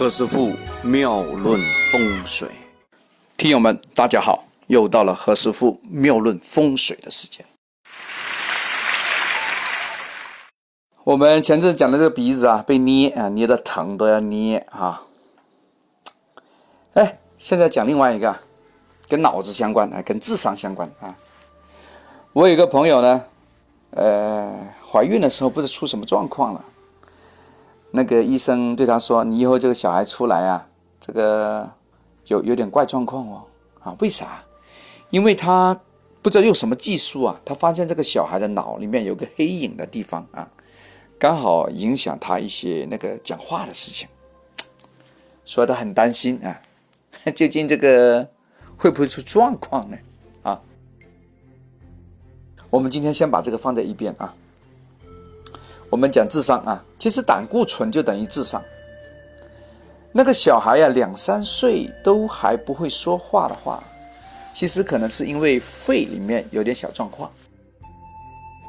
何师傅妙论风水，听友们大家好，又到了何师傅妙论风水的时间。我们前阵讲的这个鼻子啊，被捏啊，捏的疼都要捏啊。哎，现在讲另外一个，跟脑子相关啊，跟智商相关啊。我有一个朋友呢，呃，怀孕的时候不知道出什么状况了。那个医生对他说：“你以后这个小孩出来啊，这个有有点怪状况哦，啊，为啥？因为他不知道用什么技术啊，他发现这个小孩的脑里面有个黑影的地方啊，刚好影响他一些那个讲话的事情，所以他很担心啊，究竟这个会不会出状况呢？啊，我们今天先把这个放在一边啊。”我们讲智商啊，其实胆固醇就等于智商。那个小孩呀，两三岁都还不会说话的话，其实可能是因为肺里面有点小状况。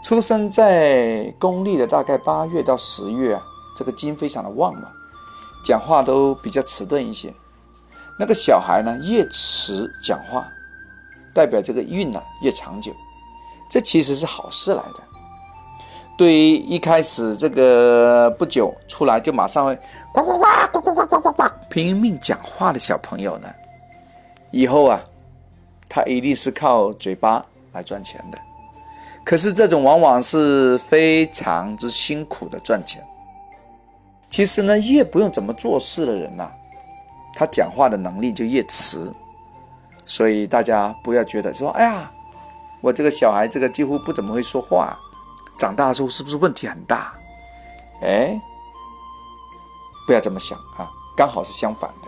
出生在公历的大概八月到十月啊，这个金非常的旺嘛，讲话都比较迟钝一些。那个小孩呢，越迟讲话，代表这个运呢越长久，这其实是好事来的。对于一开始这个不久出来就马上会呱呱呱呱呱呱呱呱呱拼命讲话的小朋友呢，以后啊，他一定是靠嘴巴来赚钱的。可是这种往往是非常之辛苦的赚钱。其实呢，越不用怎么做事的人呐，他讲话的能力就越迟。所以大家不要觉得说，哎呀，我这个小孩这个几乎不怎么会说话。长大之后是不是问题很大？哎，不要这么想啊，刚好是相反的。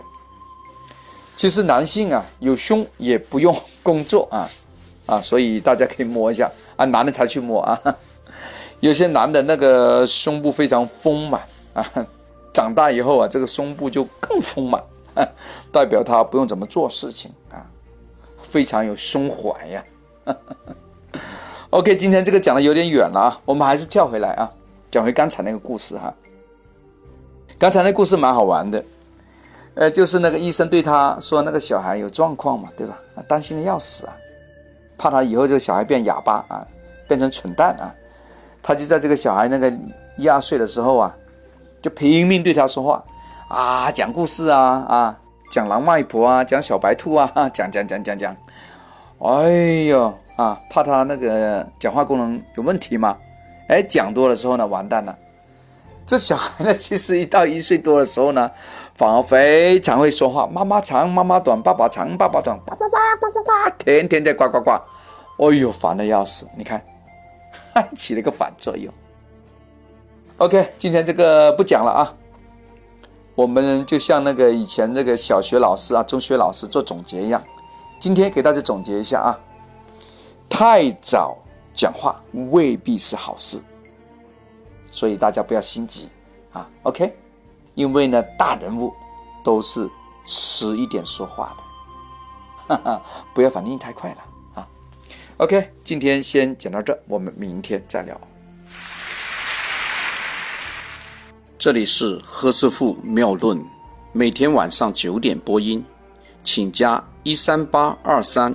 其实男性啊，有胸也不用工作啊啊，所以大家可以摸一下啊，男的才去摸啊。有些男的那个胸部非常丰满啊，长大以后啊，这个胸部就更丰满，代表他不用怎么做事情啊，非常有胸怀呀。OK，今天这个讲的有点远了啊，我们还是跳回来啊，讲回刚才那个故事哈。刚才那故事蛮好玩的，呃，就是那个医生对他说那个小孩有状况嘛，对吧？担心的要死啊，怕他以后这个小孩变哑巴啊，变成蠢蛋啊，他就在这个小孩那个一二岁的时候啊，就拼命对他说话啊，讲故事啊啊，讲狼外婆啊，讲小白兔啊，讲讲讲讲讲，哎呦！啊，怕他那个讲话功能有问题吗？哎，讲多了之后呢，完蛋了。这小孩呢，其实一到一岁多的时候呢，反而非常会说话。妈妈长，妈妈短，爸爸长，爸爸短，呱呱呱呱呱呱，天天在呱呱呱。哎呦，烦的要死！你看，还 起了个反作用。OK，今天这个不讲了啊。我们就像那个以前那个小学老师啊、中学老师做总结一样，今天给大家总结一下啊。太早讲话未必是好事，所以大家不要心急啊。OK，因为呢，大人物都是迟一点说话的，哈哈，不要反应太快了啊。OK，今天先讲到这，我们明天再聊。这里是何师傅妙论，每天晚上九点播音，请加一三八二三。